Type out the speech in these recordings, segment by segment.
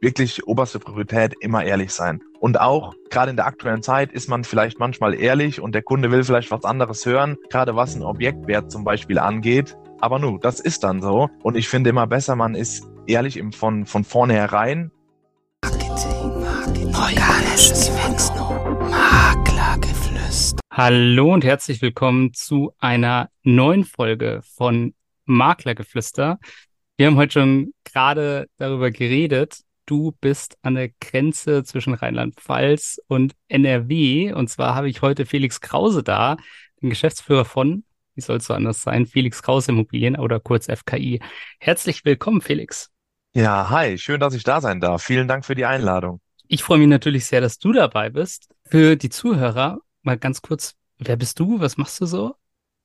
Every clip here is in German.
wirklich oberste Priorität immer ehrlich sein. Und auch gerade in der aktuellen Zeit ist man vielleicht manchmal ehrlich und der Kunde will vielleicht was anderes hören, gerade was ein Objektwert zum Beispiel angeht. Aber nu, das ist dann so. Und ich finde immer besser, man ist ehrlich im, von, von vornherein. Marketing, Marketing, organisches Maklergeflüster. Hallo und herzlich willkommen zu einer neuen Folge von Maklergeflüster. Wir haben heute schon gerade darüber geredet. Du bist an der Grenze zwischen Rheinland-Pfalz und NRW. Und zwar habe ich heute Felix Krause da, den Geschäftsführer von wie soll es so anders sein? Felix Kraus Immobilien oder kurz FKI. Herzlich willkommen, Felix. Ja, hi, schön, dass ich da sein darf. Vielen Dank für die Einladung. Ich freue mich natürlich sehr, dass du dabei bist. Für die Zuhörer mal ganz kurz, wer bist du? Was machst du so?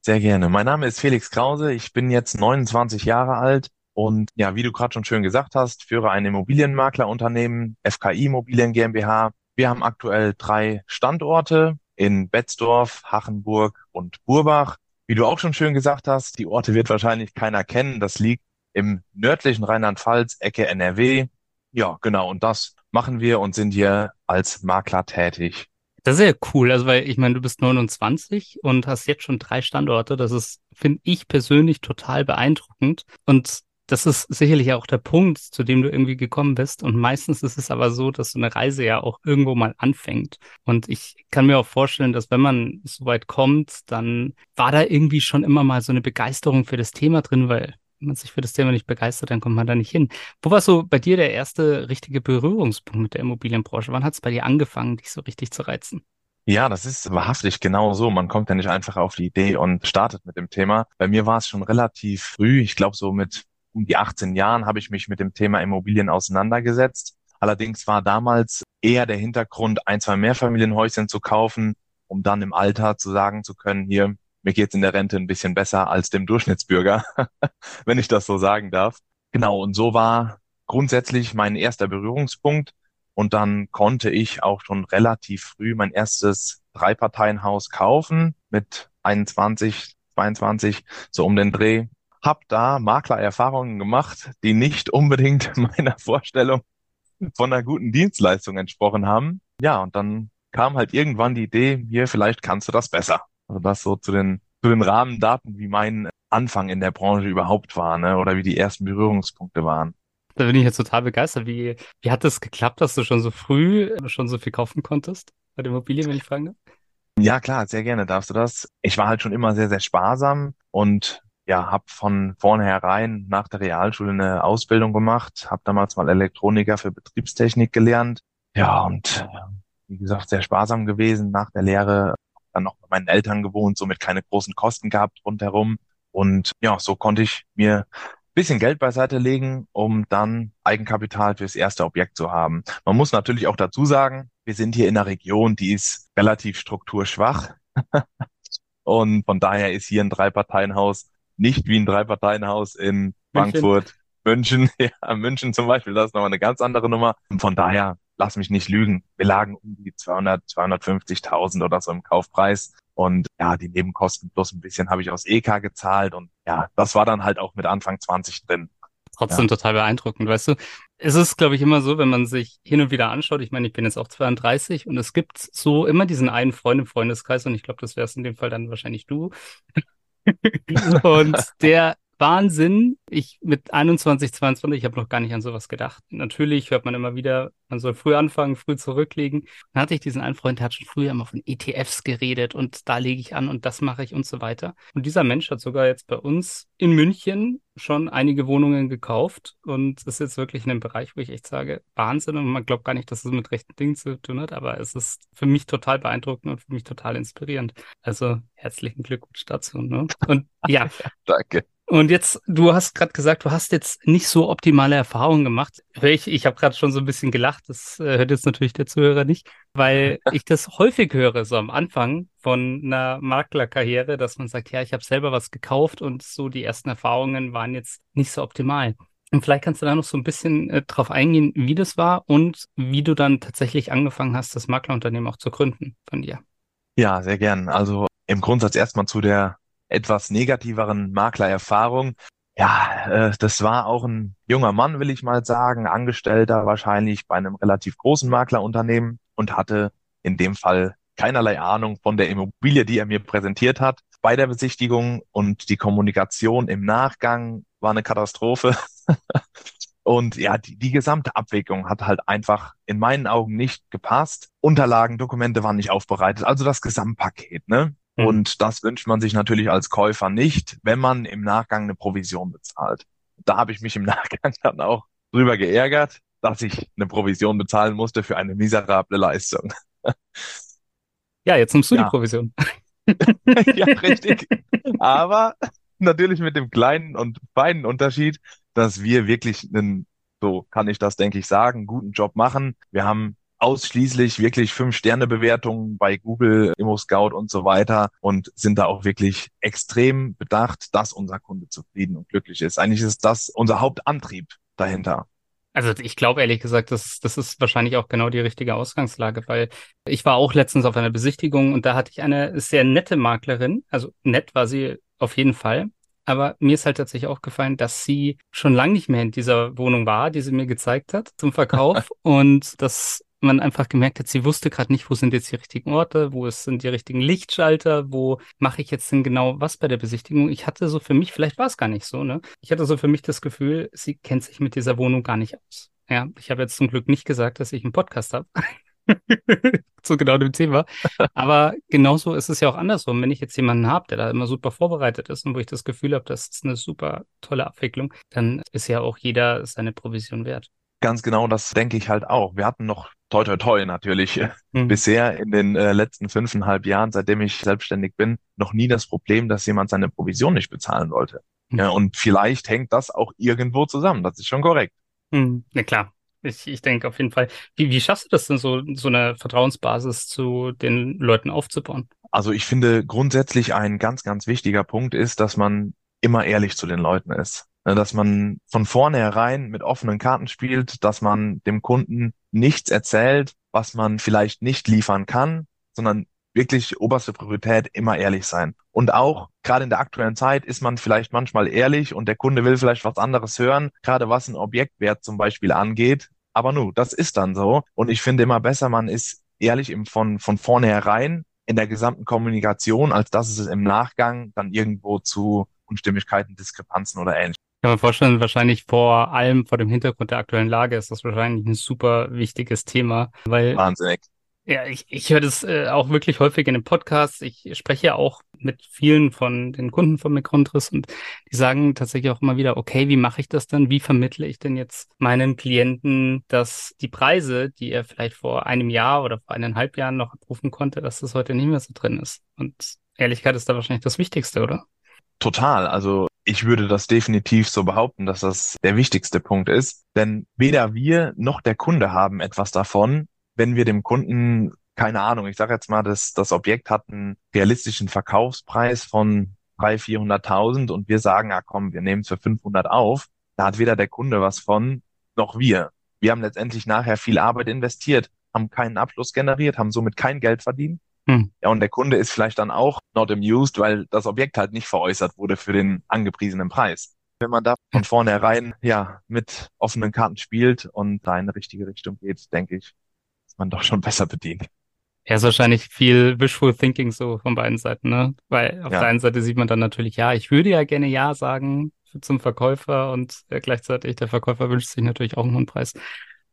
Sehr gerne. Mein Name ist Felix Krause. Ich bin jetzt 29 Jahre alt und ja, wie du gerade schon schön gesagt hast, führe ein Immobilienmaklerunternehmen, FKI Immobilien GmbH. Wir haben aktuell drei Standorte in Betzdorf, Hachenburg und Burbach. Wie du auch schon schön gesagt hast, die Orte wird wahrscheinlich keiner kennen. Das liegt im nördlichen Rheinland-Pfalz, Ecke NRW. Ja, genau. Und das machen wir und sind hier als Makler tätig. Das ist ja cool. Also, weil ich meine, du bist 29 und hast jetzt schon drei Standorte. Das ist, finde ich persönlich total beeindruckend. Und das ist sicherlich auch der Punkt, zu dem du irgendwie gekommen bist. Und meistens ist es aber so, dass so eine Reise ja auch irgendwo mal anfängt. Und ich kann mir auch vorstellen, dass wenn man so weit kommt, dann war da irgendwie schon immer mal so eine Begeisterung für das Thema drin, weil wenn man sich für das Thema nicht begeistert, dann kommt man da nicht hin. Wo war so bei dir der erste richtige Berührungspunkt mit der Immobilienbranche? Wann hat es bei dir angefangen, dich so richtig zu reizen? Ja, das ist wahrhaftig genau so. Man kommt ja nicht einfach auf die Idee und startet mit dem Thema. Bei mir war es schon relativ früh, ich glaube so mit um die 18 Jahren habe ich mich mit dem Thema Immobilien auseinandergesetzt. Allerdings war damals eher der Hintergrund, ein, zwei Mehrfamilienhäuschen zu kaufen, um dann im Alter zu sagen zu können, hier, mir geht's in der Rente ein bisschen besser als dem Durchschnittsbürger, wenn ich das so sagen darf. Genau, und so war grundsätzlich mein erster Berührungspunkt. Und dann konnte ich auch schon relativ früh mein erstes Dreiparteienhaus kaufen mit 21, 22, so um den Dreh habe da Maklererfahrungen gemacht, die nicht unbedingt meiner Vorstellung von einer guten Dienstleistung entsprochen haben. Ja, und dann kam halt irgendwann die Idee, hier, vielleicht kannst du das besser. Also das so zu den, zu den Rahmendaten, wie mein Anfang in der Branche überhaupt war, ne? oder wie die ersten Berührungspunkte waren. Da bin ich jetzt total begeistert. Wie, wie hat das geklappt, dass du schon so früh schon so viel kaufen konntest bei der Immobilie, wenn ich fragen darf? Ja, klar, sehr gerne darfst du das. Ich war halt schon immer sehr, sehr sparsam und ja, habe von vornherein nach der Realschule eine Ausbildung gemacht, habe damals mal Elektroniker für Betriebstechnik gelernt. Ja, und wie gesagt, sehr sparsam gewesen nach der Lehre. Dann noch bei meinen Eltern gewohnt, somit keine großen Kosten gehabt rundherum. Und ja, so konnte ich mir bisschen Geld beiseite legen, um dann Eigenkapital fürs erste Objekt zu haben. Man muss natürlich auch dazu sagen, wir sind hier in einer Region, die ist relativ strukturschwach. Und von daher ist hier ein Drei-Parteien-Haus nicht wie ein Drei-Parteien-Haus in Frankfurt, München. Ja, München zum Beispiel, das ist nochmal eine ganz andere Nummer. Und von daher, lass mich nicht lügen. Wir lagen um die 200, 250.000 oder so im Kaufpreis. Und ja, die Nebenkosten plus ein bisschen habe ich aus EK gezahlt. Und ja, das war dann halt auch mit Anfang 20 drin. Trotzdem ja. total beeindruckend, weißt du. Es ist, glaube ich, immer so, wenn man sich hin und wieder anschaut, ich meine, ich bin jetzt auch 32 und es gibt so immer diesen einen Freund im Freundeskreis und ich glaube, das wär's in dem Fall dann wahrscheinlich du, und der Wahnsinn. Ich mit 21, 22, ich habe noch gar nicht an sowas gedacht. Natürlich hört man immer wieder, man soll früh anfangen, früh zurücklegen. Dann hatte ich diesen einen Freund, der hat schon früher immer von ETFs geredet und da lege ich an und das mache ich und so weiter. Und dieser Mensch hat sogar jetzt bei uns in München schon einige Wohnungen gekauft und ist jetzt wirklich in einem Bereich, wo ich echt sage, Wahnsinn und man glaubt gar nicht, dass es mit rechten Dingen zu tun hat, aber es ist für mich total beeindruckend und für mich total inspirierend. Also herzlichen Glückwunsch dazu. Ne? Und ja. Danke. Und jetzt, du hast gerade gesagt, du hast jetzt nicht so optimale Erfahrungen gemacht. Ich, ich habe gerade schon so ein bisschen gelacht, das äh, hört jetzt natürlich der Zuhörer nicht, weil ich das häufig höre, so am Anfang von einer Maklerkarriere, dass man sagt, ja, ich habe selber was gekauft und so die ersten Erfahrungen waren jetzt nicht so optimal. Und vielleicht kannst du da noch so ein bisschen äh, drauf eingehen, wie das war und wie du dann tatsächlich angefangen hast, das Maklerunternehmen auch zu gründen von dir. Ja, sehr gern. Also im Grundsatz erstmal zu der etwas negativeren Maklererfahrung. Ja, äh, das war auch ein junger Mann, will ich mal sagen, Angestellter wahrscheinlich bei einem relativ großen Maklerunternehmen und hatte in dem Fall keinerlei Ahnung von der Immobilie, die er mir präsentiert hat bei der Besichtigung und die Kommunikation im Nachgang war eine Katastrophe. Und ja, die, die gesamte Abwägung hat halt einfach in meinen Augen nicht gepasst. Unterlagen, Dokumente waren nicht aufbereitet, also das Gesamtpaket, ne? Mhm. Und das wünscht man sich natürlich als Käufer nicht, wenn man im Nachgang eine Provision bezahlt. Da habe ich mich im Nachgang dann auch drüber geärgert, dass ich eine Provision bezahlen musste für eine miserable Leistung. Ja, jetzt nimmst du ja. die Provision. ja, richtig. Aber natürlich mit dem kleinen und feinen Unterschied, dass wir wirklich einen, so kann ich das, denke ich, sagen, guten Job machen. Wir haben ausschließlich wirklich Fünf-Sterne-Bewertungen bei Google, Immo-Scout und so weiter und sind da auch wirklich extrem bedacht, dass unser Kunde zufrieden und glücklich ist. Eigentlich ist das unser Hauptantrieb dahinter. Also ich glaube ehrlich gesagt, das, das ist wahrscheinlich auch genau die richtige Ausgangslage, weil ich war auch letztens auf einer Besichtigung und da hatte ich eine sehr nette Maklerin, also nett war sie auf jeden Fall, aber mir ist halt tatsächlich aufgefallen, dass sie schon lange nicht mehr in dieser Wohnung war, die sie mir gezeigt hat zum Verkauf und dass man einfach gemerkt hat, sie wusste gerade nicht, wo sind jetzt die richtigen Orte, wo sind die richtigen Lichtschalter, wo mache ich jetzt denn genau was bei der Besichtigung. Ich hatte so für mich, vielleicht war es gar nicht so, ne? Ich hatte so für mich das Gefühl, sie kennt sich mit dieser Wohnung gar nicht aus. Ja, ich habe jetzt zum Glück nicht gesagt, dass ich einen Podcast habe. zu genau dem Thema. Aber genauso ist es ja auch andersrum. Wenn ich jetzt jemanden habe, der da immer super vorbereitet ist und wo ich das Gefühl habe, das ist eine super tolle Abwicklung, dann ist ja auch jeder seine Provision wert. Ganz genau, das denke ich halt auch. Wir hatten noch toi toi toi natürlich mhm. bisher in den äh, letzten fünfeinhalb Jahren, seitdem ich selbstständig bin, noch nie das Problem, dass jemand seine Provision nicht bezahlen wollte. Mhm. Ja, und vielleicht hängt das auch irgendwo zusammen. Das ist schon korrekt. Mhm. Ja klar, ich, ich denke auf jeden Fall. Wie, wie schaffst du das denn so, so eine Vertrauensbasis zu den Leuten aufzubauen? Also ich finde grundsätzlich ein ganz, ganz wichtiger Punkt ist, dass man immer ehrlich zu den Leuten ist. Dass man von vornherein mit offenen Karten spielt, dass man dem Kunden nichts erzählt, was man vielleicht nicht liefern kann, sondern wirklich oberste Priorität immer ehrlich sein. Und auch gerade in der aktuellen Zeit ist man vielleicht manchmal ehrlich und der Kunde will vielleicht was anderes hören, gerade was ein Objektwert zum Beispiel angeht. Aber nu, das ist dann so. Und ich finde immer besser, man ist ehrlich im, von, von vornherein in der gesamten Kommunikation, als dass es im Nachgang dann irgendwo zu Unstimmigkeiten, Diskrepanzen oder ähnlichem. Kann man vorstellen, wahrscheinlich vor allem vor dem Hintergrund der aktuellen Lage ist das wahrscheinlich ein super wichtiges Thema, weil Wahnsinnig. Ja, ich, ich höre das äh, auch wirklich häufig in den Podcasts. Ich spreche ja auch mit vielen von den Kunden von Mikrontris und die sagen tatsächlich auch immer wieder, okay, wie mache ich das dann? Wie vermittle ich denn jetzt meinen Klienten, dass die Preise, die er vielleicht vor einem Jahr oder vor eineinhalb Jahren noch abrufen konnte, dass das heute nicht mehr so drin ist? Und Ehrlichkeit ist da wahrscheinlich das Wichtigste, oder? Total. Also ich würde das definitiv so behaupten, dass das der wichtigste Punkt ist. Denn weder wir noch der Kunde haben etwas davon, wenn wir dem Kunden, keine Ahnung, ich sage jetzt mal, das, das Objekt hat einen realistischen Verkaufspreis von 300.000, 400.000 und wir sagen, ja komm, wir nehmen es für 500 auf, da hat weder der Kunde was von, noch wir. Wir haben letztendlich nachher viel Arbeit investiert, haben keinen Abschluss generiert, haben somit kein Geld verdient. Hm. Ja, und der Kunde ist vielleicht dann auch not amused, weil das Objekt halt nicht veräußert wurde für den angepriesenen Preis. Wenn man da von vornherein ja mit offenen Karten spielt und da in eine richtige Richtung geht, denke ich, man doch schon besser bedient. Ja, ist wahrscheinlich viel Wishful Thinking so von beiden Seiten, ne? Weil auf ja. der einen Seite sieht man dann natürlich, ja, ich würde ja gerne Ja sagen zum Verkäufer und äh, gleichzeitig der Verkäufer wünscht sich natürlich auch einen hohen Preis.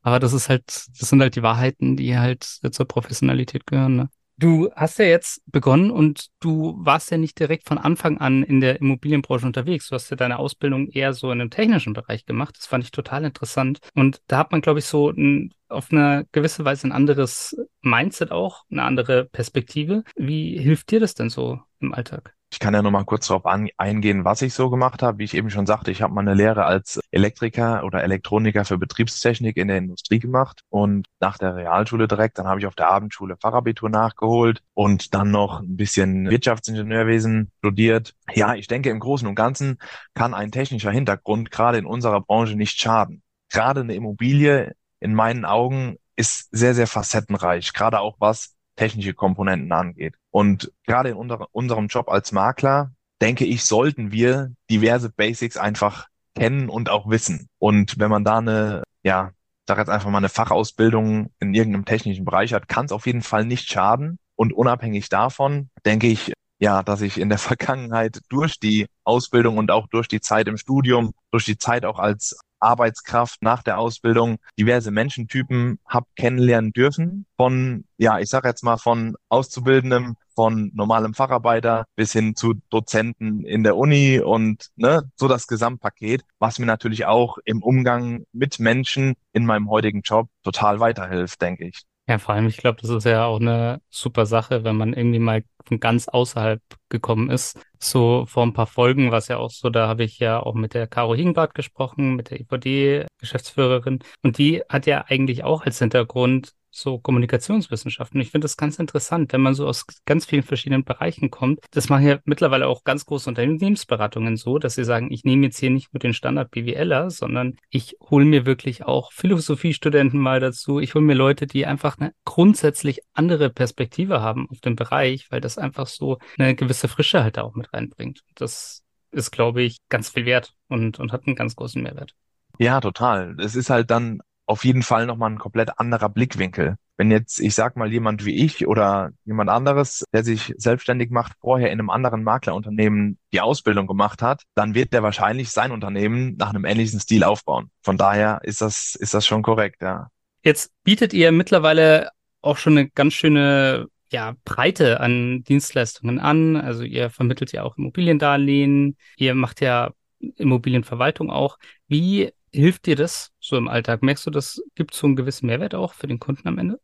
Aber das ist halt, das sind halt die Wahrheiten, die halt zur Professionalität gehören, ne? Du hast ja jetzt begonnen und du warst ja nicht direkt von Anfang an in der Immobilienbranche unterwegs. Du hast ja deine Ausbildung eher so in einem technischen Bereich gemacht. Das fand ich total interessant. Und da hat man, glaube ich, so ein, auf eine gewisse Weise ein anderes Mindset auch, eine andere Perspektive. Wie hilft dir das denn so im Alltag? Ich kann ja noch mal kurz darauf eingehen, was ich so gemacht habe. Wie ich eben schon sagte, ich habe meine Lehre als Elektriker oder Elektroniker für Betriebstechnik in der Industrie gemacht und nach der Realschule direkt, dann habe ich auf der Abendschule Fachabitur nachgeholt und dann noch ein bisschen Wirtschaftsingenieurwesen studiert. Ja, ich denke, im Großen und Ganzen kann ein technischer Hintergrund gerade in unserer Branche nicht schaden. Gerade eine Immobilie in meinen Augen ist sehr, sehr facettenreich, gerade auch was technische Komponenten angeht. Und gerade in unser, unserem Job als Makler denke ich, sollten wir diverse Basics einfach kennen und auch wissen. Und wenn man da eine, ja, sag jetzt einfach mal eine Fachausbildung in irgendeinem technischen Bereich hat, kann es auf jeden Fall nicht schaden. Und unabhängig davon denke ich, ja, dass ich in der Vergangenheit durch die Ausbildung und auch durch die Zeit im Studium, durch die Zeit auch als Arbeitskraft nach der Ausbildung diverse Menschentypen habe kennenlernen dürfen. Von, ja, ich sage jetzt mal von Auszubildendem, von normalem Facharbeiter bis hin zu Dozenten in der Uni und ne, so das Gesamtpaket, was mir natürlich auch im Umgang mit Menschen in meinem heutigen Job total weiterhilft, denke ich. Ja, vor allem, ich glaube, das ist ja auch eine super Sache, wenn man irgendwie mal von ganz außerhalb gekommen ist. So vor ein paar Folgen war es ja auch so, da habe ich ja auch mit der Caro Hingbart gesprochen, mit der IVD-Geschäftsführerin. Und die hat ja eigentlich auch als Hintergrund so Kommunikationswissenschaften. Ich finde das ganz interessant, wenn man so aus ganz vielen verschiedenen Bereichen kommt. Das machen ja mittlerweile auch ganz große Unternehmensberatungen so, dass sie sagen, ich nehme jetzt hier nicht nur den Standard BWLer, sondern ich hole mir wirklich auch Philosophiestudenten mal dazu. Ich hole mir Leute, die einfach eine grundsätzlich andere Perspektive haben auf den Bereich, weil das einfach so eine gewisse Frische halt auch mit reinbringt. Das ist, glaube ich, ganz viel wert und, und hat einen ganz großen Mehrwert. Ja, total. Es ist halt dann auf jeden Fall nochmal ein komplett anderer Blickwinkel. Wenn jetzt, ich sag mal, jemand wie ich oder jemand anderes, der sich selbstständig macht, vorher in einem anderen Maklerunternehmen die Ausbildung gemacht hat, dann wird der wahrscheinlich sein Unternehmen nach einem ähnlichen Stil aufbauen. Von daher ist das, ist das schon korrekt, ja. Jetzt bietet ihr mittlerweile auch schon eine ganz schöne ja, Breite an Dienstleistungen an. Also ihr vermittelt ja auch Immobiliendarlehen, ihr macht ja Immobilienverwaltung auch. Wie hilft dir das so im Alltag? Merkst du, das gibt so einen gewissen Mehrwert auch für den Kunden am Ende?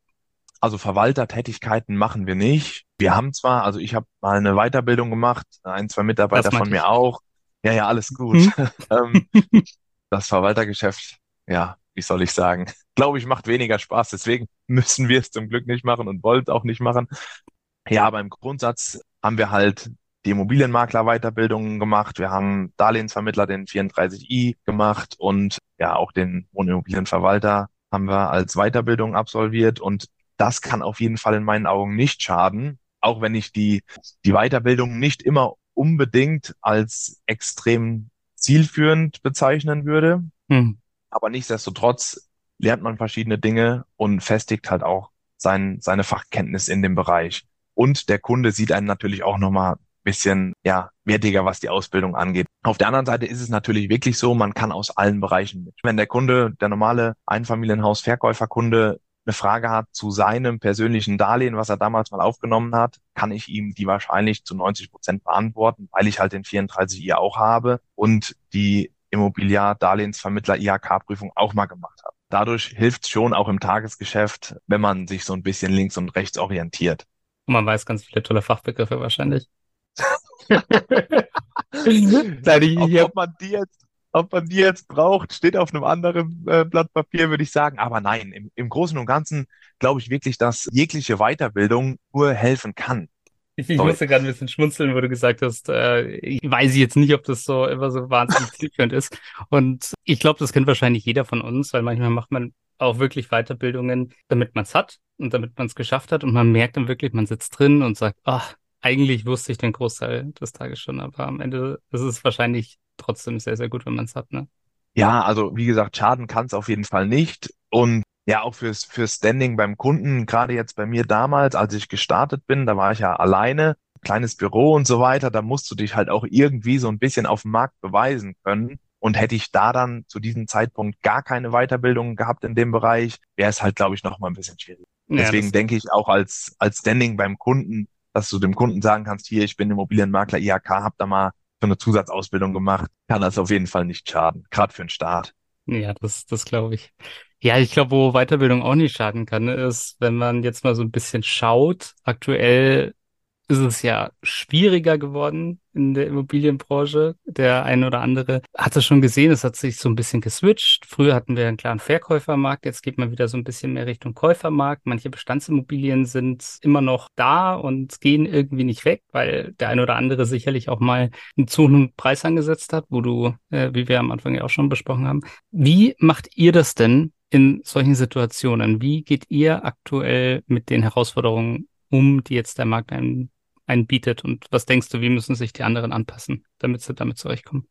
Also Verwaltertätigkeiten machen wir nicht. Wir haben zwar, also ich habe mal eine Weiterbildung gemacht, ein, zwei Mitarbeiter von mir auch. Ja, ja, alles gut. Hm? Ähm, das Verwaltergeschäft, ja, wie soll ich sagen, glaube ich, macht weniger Spaß. Deswegen müssen wir es zum Glück nicht machen und wollen es auch nicht machen. Ja, aber im Grundsatz haben wir halt die Immobilienmakler-Weiterbildungen gemacht. Wir haben Darlehensvermittler, den 34i gemacht und ja auch den Wohnimmobilienverwalter haben wir als Weiterbildung absolviert. Und das kann auf jeden Fall in meinen Augen nicht schaden, auch wenn ich die, die Weiterbildung nicht immer unbedingt als extrem zielführend bezeichnen würde. Hm. Aber nichtsdestotrotz lernt man verschiedene Dinge und festigt halt auch sein, seine Fachkenntnis in dem Bereich. Und der Kunde sieht einen natürlich auch nochmal bisschen ja wertiger, was die Ausbildung angeht. Auf der anderen Seite ist es natürlich wirklich so, man kann aus allen Bereichen mit. Wenn der Kunde, der normale Einfamilienhaus-Verkäuferkunde eine Frage hat zu seinem persönlichen Darlehen, was er damals mal aufgenommen hat, kann ich ihm die wahrscheinlich zu 90 Prozent beantworten, weil ich halt den 34i auch habe und die Immobiliar-Darlehensvermittler IHK-Prüfung auch mal gemacht habe. Dadurch hilft es schon auch im Tagesgeschäft, wenn man sich so ein bisschen links und rechts orientiert. Und man weiß ganz viele tolle Fachbegriffe wahrscheinlich ob, ob, man die jetzt, ob man die jetzt braucht, steht auf einem anderen äh, Blatt Papier, würde ich sagen. Aber nein, im, im Großen und Ganzen glaube ich wirklich, dass jegliche Weiterbildung nur helfen kann. Ich, ich musste gerade ein bisschen schmunzeln, wo du gesagt hast, äh, ich weiß jetzt nicht, ob das so immer so wahnsinnig zielführend ist. Und ich glaube, das kennt wahrscheinlich jeder von uns, weil manchmal macht man auch wirklich Weiterbildungen, damit man es hat und damit man es geschafft hat. Und man merkt dann wirklich, man sitzt drin und sagt, ach, eigentlich wusste ich den Großteil des Tages schon, aber am Ende ist es wahrscheinlich trotzdem sehr, sehr gut, wenn man es hat, ne? Ja, also wie gesagt, schaden kann es auf jeden Fall nicht. Und ja, auch fürs, fürs Standing beim Kunden, gerade jetzt bei mir damals, als ich gestartet bin, da war ich ja alleine, kleines Büro und so weiter, da musst du dich halt auch irgendwie so ein bisschen auf dem Markt beweisen können. Und hätte ich da dann zu diesem Zeitpunkt gar keine Weiterbildung gehabt in dem Bereich, wäre es halt, glaube ich, noch mal ein bisschen schwierig. Ja, Deswegen denke ich auch als, als Standing beim Kunden dass du dem Kunden sagen kannst, hier, ich bin Immobilienmakler IHK, hab da mal so eine Zusatzausbildung gemacht, kann das auf jeden Fall nicht schaden, gerade für den Start. Ja, das, das glaube ich. Ja, ich glaube, wo Weiterbildung auch nicht schaden kann, ist, wenn man jetzt mal so ein bisschen schaut. Aktuell ist es ja schwieriger geworden in der Immobilienbranche. Der eine oder andere hat es schon gesehen, es hat sich so ein bisschen geswitcht. Früher hatten wir einen klaren Verkäufermarkt, jetzt geht man wieder so ein bisschen mehr Richtung Käufermarkt. Manche Bestandsimmobilien sind immer noch da und gehen irgendwie nicht weg, weil der eine oder andere sicherlich auch mal einen zu hohen Preis angesetzt hat, wo du, äh, wie wir am Anfang ja auch schon besprochen haben. Wie macht ihr das denn in solchen Situationen? Wie geht ihr aktuell mit den Herausforderungen um, die jetzt der Markt einem einen bietet? Und was denkst du, wie müssen sich die anderen anpassen, damit sie damit zurechtkommen?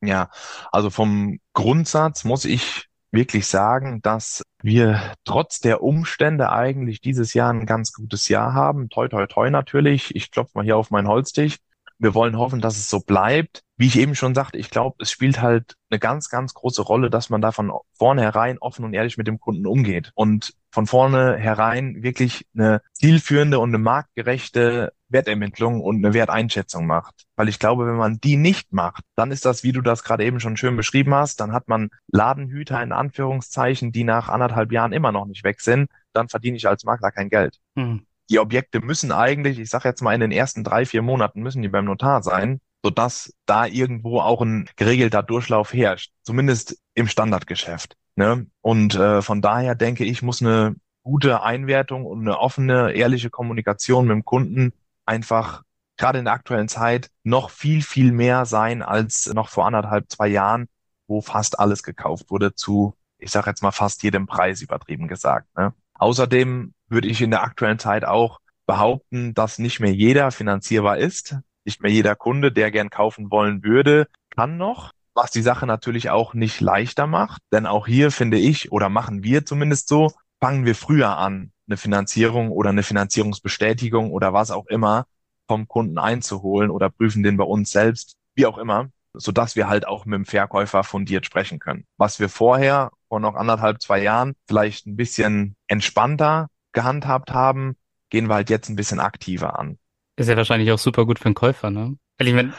Ja, also vom Grundsatz muss ich wirklich sagen, dass wir trotz der Umstände eigentlich dieses Jahr ein ganz gutes Jahr haben. Toi, toi, toi natürlich. Ich klopfe mal hier auf meinen Holztisch. Wir wollen hoffen, dass es so bleibt. Wie ich eben schon sagte, ich glaube, es spielt halt eine ganz, ganz große Rolle, dass man da von vornherein offen und ehrlich mit dem Kunden umgeht und von vornherein wirklich eine zielführende und eine marktgerechte Wertermittlung und eine Werteinschätzung macht. Weil ich glaube, wenn man die nicht macht, dann ist das, wie du das gerade eben schon schön beschrieben hast, dann hat man Ladenhüter in Anführungszeichen, die nach anderthalb Jahren immer noch nicht weg sind, dann verdiene ich als Makler kein Geld. Hm die Objekte müssen eigentlich, ich sage jetzt mal in den ersten drei, vier Monaten müssen die beim Notar sein, sodass da irgendwo auch ein geregelter Durchlauf herrscht, zumindest im Standardgeschäft. Ne? Und äh, von daher denke ich, muss eine gute Einwertung und eine offene, ehrliche Kommunikation mit dem Kunden einfach gerade in der aktuellen Zeit noch viel, viel mehr sein als noch vor anderthalb, zwei Jahren, wo fast alles gekauft wurde zu, ich sage jetzt mal fast jedem Preis übertrieben gesagt. Ne? Außerdem würde ich in der aktuellen Zeit auch behaupten, dass nicht mehr jeder finanzierbar ist. Nicht mehr jeder Kunde, der gern kaufen wollen würde, kann noch, was die Sache natürlich auch nicht leichter macht. Denn auch hier finde ich, oder machen wir zumindest so, fangen wir früher an, eine Finanzierung oder eine Finanzierungsbestätigung oder was auch immer vom Kunden einzuholen oder prüfen den bei uns selbst, wie auch immer, so dass wir halt auch mit dem Verkäufer fundiert sprechen können. Was wir vorher vor noch anderthalb, zwei Jahren vielleicht ein bisschen entspannter gehandhabt haben, gehen wir halt jetzt ein bisschen aktiver an. Ist ja wahrscheinlich auch super gut für einen Käufer, ne? Weil ich meine,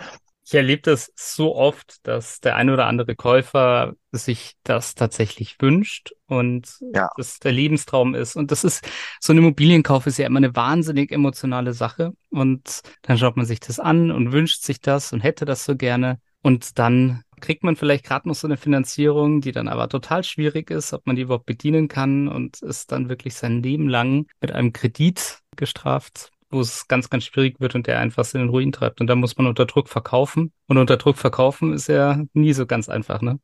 ich erlebe das so oft, dass der eine oder andere Käufer sich das tatsächlich wünscht und ja. das der Lebenstraum ist. Und das ist, so ein Immobilienkauf ist ja immer eine wahnsinnig emotionale Sache. Und dann schaut man sich das an und wünscht sich das und hätte das so gerne. Und dann kriegt man vielleicht gerade noch so eine Finanzierung, die dann aber total schwierig ist, ob man die überhaupt bedienen kann und ist dann wirklich sein Leben lang mit einem Kredit gestraft, wo es ganz, ganz schwierig wird und der einfach in den Ruin treibt. Und da muss man unter Druck verkaufen. Und unter Druck verkaufen ist ja nie so ganz einfach, ne?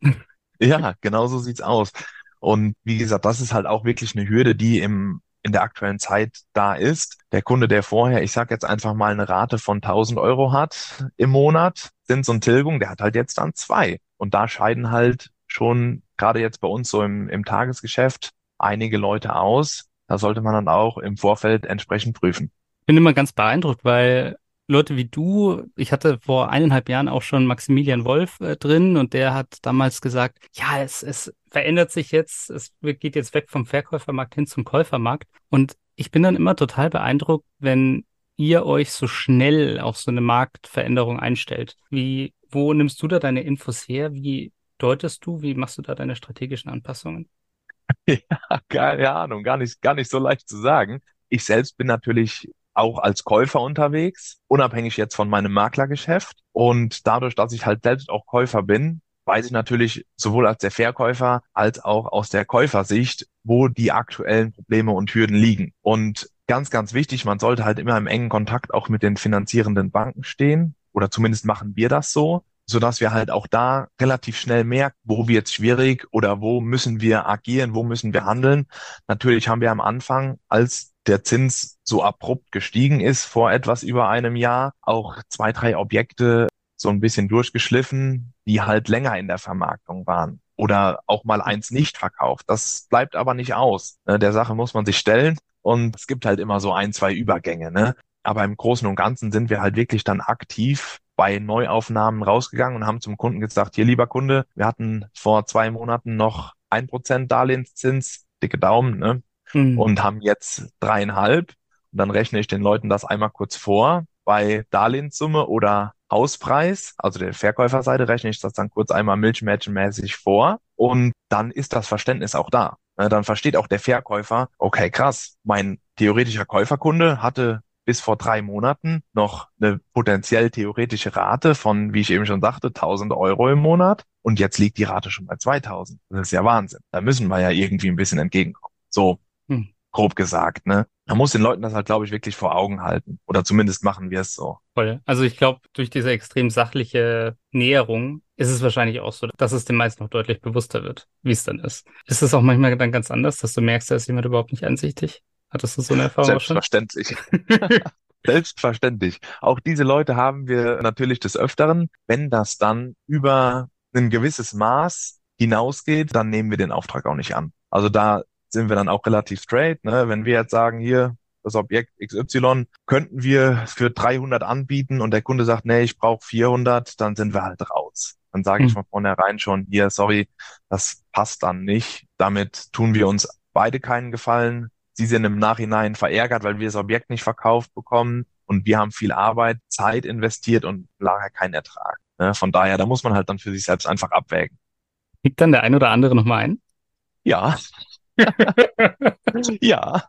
Ja, genau so sieht's aus. Und wie gesagt, das ist halt auch wirklich eine Hürde, die im in der aktuellen Zeit da ist. Der Kunde, der vorher, ich sage jetzt einfach mal eine Rate von 1000 Euro hat im Monat, Zins und Tilgung, der hat halt jetzt dann zwei. Und da scheiden halt schon gerade jetzt bei uns so im, im Tagesgeschäft einige Leute aus. Da sollte man dann auch im Vorfeld entsprechend prüfen. Ich bin immer ganz beeindruckt, weil Leute wie du, ich hatte vor eineinhalb Jahren auch schon Maximilian Wolf äh, drin und der hat damals gesagt, ja, es, es verändert sich jetzt, es geht jetzt weg vom Verkäufermarkt hin zum Käufermarkt. Und ich bin dann immer total beeindruckt, wenn ihr euch so schnell auf so eine Marktveränderung einstellt. Wie, wo nimmst du da deine Infos her? Wie deutest du? Wie machst du da deine strategischen Anpassungen? Ja, keine Ahnung, gar nicht, gar nicht so leicht zu sagen. Ich selbst bin natürlich auch als Käufer unterwegs, unabhängig jetzt von meinem Maklergeschäft. Und dadurch, dass ich halt selbst auch Käufer bin, weiß ich natürlich sowohl als der Verkäufer als auch aus der Käufersicht, wo die aktuellen Probleme und Hürden liegen. Und ganz, ganz wichtig, man sollte halt immer im engen Kontakt auch mit den finanzierenden Banken stehen. Oder zumindest machen wir das so so dass wir halt auch da relativ schnell merken, wo wird es schwierig oder wo müssen wir agieren, wo müssen wir handeln. Natürlich haben wir am Anfang, als der Zins so abrupt gestiegen ist vor etwas über einem Jahr, auch zwei, drei Objekte so ein bisschen durchgeschliffen, die halt länger in der Vermarktung waren oder auch mal eins nicht verkauft. Das bleibt aber nicht aus. Ne? Der Sache muss man sich stellen und es gibt halt immer so ein, zwei Übergänge. Ne? Aber im Großen und Ganzen sind wir halt wirklich dann aktiv bei Neuaufnahmen rausgegangen und haben zum Kunden gesagt, hier lieber Kunde, wir hatten vor zwei Monaten noch ein Prozent Darlehenszins, dicke Daumen, ne? Mhm. Und haben jetzt dreieinhalb. Und dann rechne ich den Leuten das einmal kurz vor. Bei Darlehenssumme oder Hauspreis, also der Verkäuferseite, rechne ich das dann kurz einmal milchmädchenmäßig vor. Und dann ist das Verständnis auch da. Ne, dann versteht auch der Verkäufer, okay, krass, mein theoretischer Käuferkunde hatte bis vor drei Monaten noch eine potenziell theoretische Rate von, wie ich eben schon sagte, 1000 Euro im Monat. Und jetzt liegt die Rate schon bei 2000. Das ist ja Wahnsinn. Da müssen wir ja irgendwie ein bisschen entgegenkommen. So. Grob gesagt, ne? Man muss den Leuten das halt, glaube ich, wirklich vor Augen halten. Oder zumindest machen wir es so. Voll. Also ich glaube, durch diese extrem sachliche Näherung ist es wahrscheinlich auch so, dass es den meisten noch deutlich bewusster wird, wie es dann ist. Ist es auch manchmal dann ganz anders, dass du merkst, da ist jemand überhaupt nicht einsichtig? Hattest du so eine Erfahrung Selbstverständlich. Selbstverständlich. Auch diese Leute haben wir natürlich des Öfteren. Wenn das dann über ein gewisses Maß hinausgeht, dann nehmen wir den Auftrag auch nicht an. Also da sind wir dann auch relativ straight. Ne? Wenn wir jetzt sagen, hier, das Objekt XY könnten wir für 300 anbieten und der Kunde sagt, nee, ich brauche 400, dann sind wir halt raus. Dann sage ich Hm. von vornherein schon, hier, sorry, das passt dann nicht. Damit tun wir uns beide keinen Gefallen. Sie sind im Nachhinein verärgert, weil wir das Objekt nicht verkauft bekommen und wir haben viel Arbeit, Zeit investiert und nachher keinen Ertrag. Ne? Von daher, da muss man halt dann für sich selbst einfach abwägen. Kriegt dann der ein oder andere nochmal ein? Ja, ja.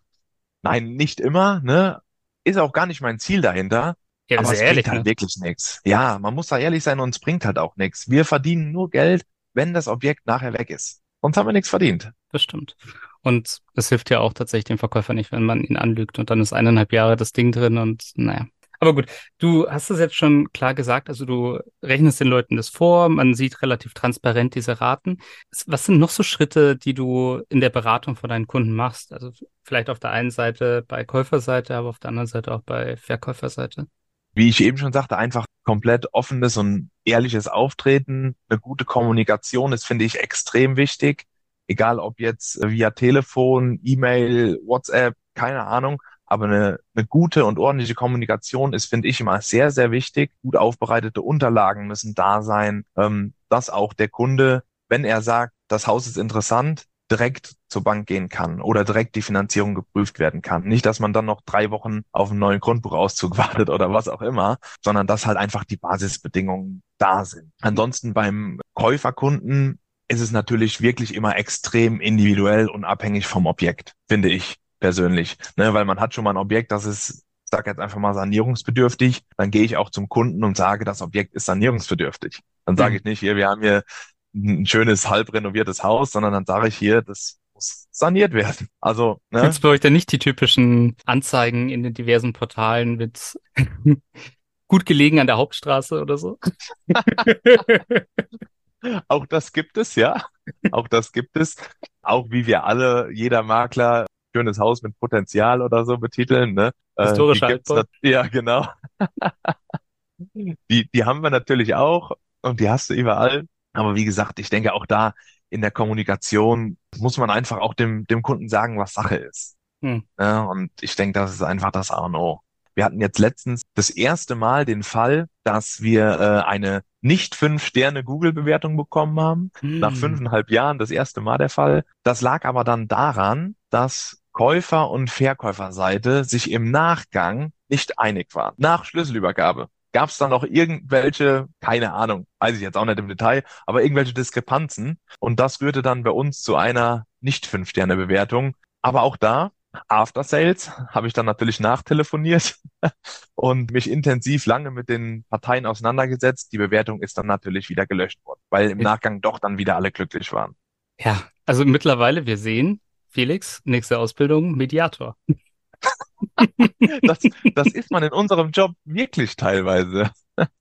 Nein, nicht immer, ne? Ist auch gar nicht mein Ziel dahinter. Ja, Aber es ehrlich, bringt halt ne? wirklich nichts. Ja, man muss da ehrlich sein und es bringt halt auch nichts. Wir verdienen nur Geld, wenn das Objekt nachher weg ist. Sonst haben wir nichts verdient. Das stimmt. Und es hilft ja auch tatsächlich dem Verkäufer nicht, wenn man ihn anlügt und dann ist eineinhalb Jahre das Ding drin und naja. Aber gut, du hast es jetzt schon klar gesagt, also du rechnest den Leuten das vor, man sieht relativ transparent diese Raten. Was sind noch so Schritte, die du in der Beratung von deinen Kunden machst? Also vielleicht auf der einen Seite bei Käuferseite, aber auf der anderen Seite auch bei Verkäuferseite. Wie ich eben schon sagte, einfach komplett offenes und ehrliches Auftreten, eine gute Kommunikation ist, finde ich, extrem wichtig. Egal ob jetzt via Telefon, E-Mail, WhatsApp, keine Ahnung. Aber eine, eine gute und ordentliche Kommunikation ist, finde ich, immer sehr, sehr wichtig. Gut aufbereitete Unterlagen müssen da sein, ähm, dass auch der Kunde, wenn er sagt, das Haus ist interessant, direkt zur Bank gehen kann oder direkt die Finanzierung geprüft werden kann. Nicht, dass man dann noch drei Wochen auf einen neuen Grundbuchauszug wartet oder was auch immer, sondern dass halt einfach die Basisbedingungen da sind. Ansonsten beim Käuferkunden ist es natürlich wirklich immer extrem individuell und abhängig vom Objekt, finde ich persönlich. Ne, weil man hat schon mal ein Objekt, das ist, ich sag jetzt einfach mal sanierungsbedürftig, dann gehe ich auch zum Kunden und sage, das Objekt ist sanierungsbedürftig. Dann sage Mhm. ich nicht, hier, wir haben hier ein schönes, halb renoviertes Haus, sondern dann sage ich hier, das muss saniert werden. Also, ne, Gibt's bei euch denn nicht die typischen Anzeigen in den diversen Portalen mit gut gelegen an der Hauptstraße oder so? auch das gibt es, ja. Auch das gibt es. Auch wie wir alle, jeder Makler, schönes Haus mit Potenzial oder so betiteln, ne? Äh, die Historischer nat- ja, genau. Die, die haben wir natürlich auch und die hast du überall. Aber wie gesagt, ich denke auch da in der Kommunikation muss man einfach auch dem, dem Kunden sagen, was Sache ist. Hm. Ja, und ich denke, das ist einfach das A und O. Wir hatten jetzt letztens das erste Mal den Fall, dass wir äh, eine nicht fünf Sterne Google-Bewertung bekommen haben. Nach Hm. fünfeinhalb Jahren das erste Mal der Fall. Das lag aber dann daran, dass Käufer- und Verkäuferseite sich im Nachgang nicht einig waren. Nach Schlüsselübergabe gab es dann noch irgendwelche, keine Ahnung, weiß ich jetzt auch nicht im Detail, aber irgendwelche Diskrepanzen. Und das führte dann bei uns zu einer nicht fünf Sterne Bewertung. Aber auch da, After Sales, habe ich dann natürlich nachtelefoniert und mich intensiv lange mit den Parteien auseinandergesetzt. Die Bewertung ist dann natürlich wieder gelöscht worden, weil im. Nachgang doch dann wieder alle glücklich waren. Ja, also mittlerweile, wir sehen, Felix, nächste Ausbildung, Mediator. Das, das ist man in unserem Job wirklich teilweise.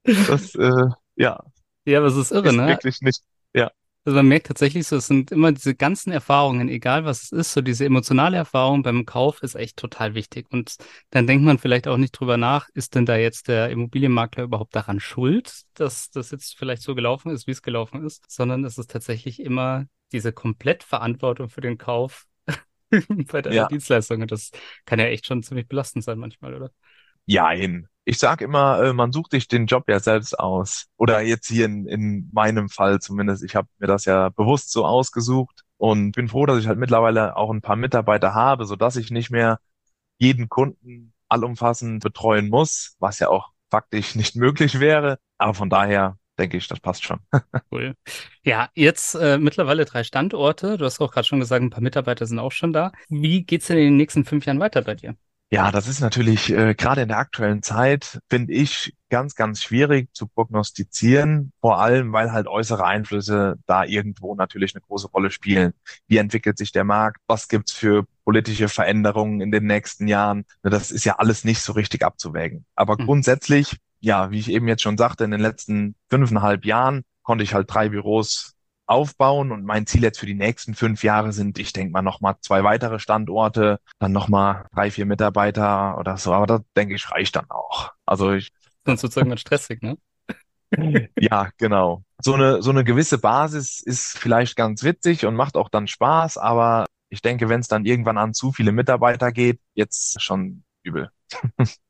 Das, äh, ja, Ja, aber es ist irre, ist ne? wirklich nicht. Also man merkt tatsächlich so, es sind immer diese ganzen Erfahrungen, egal was es ist, so diese emotionale Erfahrung beim Kauf ist echt total wichtig. Und dann denkt man vielleicht auch nicht drüber nach, ist denn da jetzt der Immobilienmakler überhaupt daran schuld, dass das jetzt vielleicht so gelaufen ist, wie es gelaufen ist, sondern es ist tatsächlich immer diese Komplettverantwortung für den Kauf bei der Ja. Dienstleistung. Und das kann ja echt schon ziemlich belastend sein manchmal, oder? Jein. Ich sag immer, äh, man sucht sich den Job ja selbst aus. Oder jetzt hier in, in meinem Fall zumindest. Ich habe mir das ja bewusst so ausgesucht und bin froh, dass ich halt mittlerweile auch ein paar Mitarbeiter habe, sodass ich nicht mehr jeden Kunden allumfassend betreuen muss, was ja auch faktisch nicht möglich wäre. Aber von daher denke ich, das passt schon. Cool. Ja, jetzt äh, mittlerweile drei Standorte. Du hast auch gerade schon gesagt, ein paar Mitarbeiter sind auch schon da. Wie geht's denn in den nächsten fünf Jahren weiter bei dir? Ja, das ist natürlich äh, gerade in der aktuellen Zeit, finde ich, ganz, ganz schwierig zu prognostizieren. Vor allem, weil halt äußere Einflüsse da irgendwo natürlich eine große Rolle spielen. Wie entwickelt sich der Markt? Was gibt's für politische Veränderungen in den nächsten Jahren? Das ist ja alles nicht so richtig abzuwägen. Aber Hm. grundsätzlich, ja, wie ich eben jetzt schon sagte, in den letzten fünfeinhalb Jahren konnte ich halt drei Büros aufbauen und mein Ziel jetzt für die nächsten fünf Jahre sind, ich denke mal nochmal zwei weitere Standorte, dann nochmal drei, vier Mitarbeiter oder so, aber das denke ich reicht dann auch. Also ich, Sonst wird es irgendwann stressig, ne? ja, genau. So eine, so eine gewisse Basis ist vielleicht ganz witzig und macht auch dann Spaß, aber ich denke, wenn es dann irgendwann an zu viele Mitarbeiter geht, jetzt schon übel.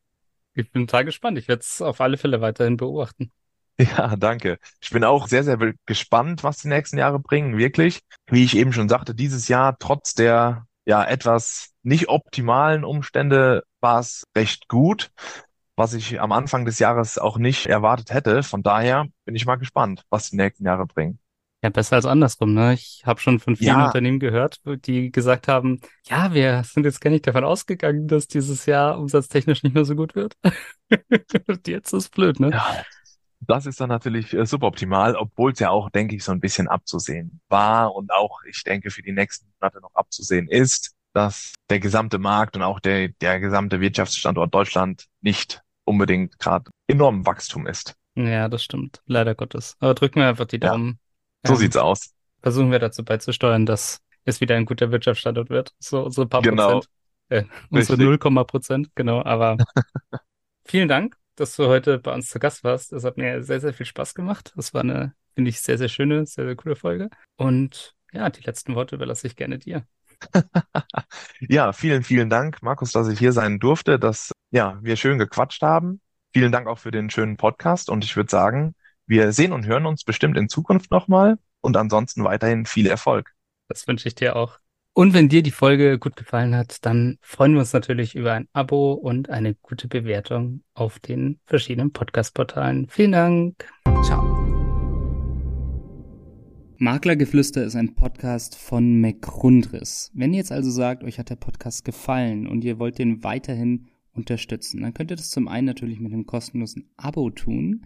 Ich bin total gespannt. Ich werde es auf alle Fälle weiterhin beobachten. Ja, danke. Ich bin auch sehr, sehr gespannt, was die nächsten Jahre bringen, wirklich. Wie ich eben schon sagte, dieses Jahr trotz der ja etwas nicht optimalen Umstände war es recht gut, was ich am Anfang des Jahres auch nicht erwartet hätte. Von daher bin ich mal gespannt, was die nächsten Jahre bringen. Ja, besser als andersrum, ne? Ich habe schon von vielen Ja, Unternehmen gehört, die gesagt haben, ja, wir sind jetzt gar nicht davon ausgegangen, dass dieses Jahr umsatztechnisch nicht mehr so gut wird. Jetzt ist blöd, ne? ja, das ist dann natürlich äh, suboptimal, obwohl es ja auch, denke ich, so ein bisschen abzusehen war und auch, ich denke, für die nächsten Monate noch abzusehen ist, dass der gesamte Markt und auch der, der gesamte Wirtschaftsstandort Deutschland nicht unbedingt gerade enorm Wachstum ist. Ja, das stimmt. Leider Gottes. Aber drücken wir einfach die Daumen. So Ähm, sieht's aus. versuchen wir dazu beizusteuern, dass es wieder ein guter Wirtschaftsstandort wird. So unsere paar Genau, Prozent, äh, unsere richtig. 0, Prozent, genau. Aber vielen Dank, dass du heute bei uns zu Gast warst. Es hat mir sehr, sehr viel Spaß gemacht. Das war eine, finde ich, sehr, sehr schöne, sehr, sehr coole Folge. Und ja, die letzten Worte überlasse ich gerne dir. Ja, vielen, vielen Dank, Markus, dass ich hier sein durfte, dass ja, wir schön gequatscht haben. Vielen Dank auch für den schönen Podcast und ich würde sagen, wir sehen und hören uns bestimmt in Zukunft nochmal und ansonsten weiterhin viel Erfolg. Das wünsche ich dir auch. Und wenn dir die Folge gut gefallen hat, dann freuen wir uns natürlich über ein Abo und eine gute Bewertung auf den verschiedenen Podcast-Portalen. Vielen Dank. Ciao. Maklergeflüster ist ein Podcast von McRundris. Wenn ihr jetzt also sagt, euch hat der Podcast gefallen und ihr wollt den weiterhin unterstützen, dann könnt ihr das zum einen natürlich mit einem kostenlosen Abo tun.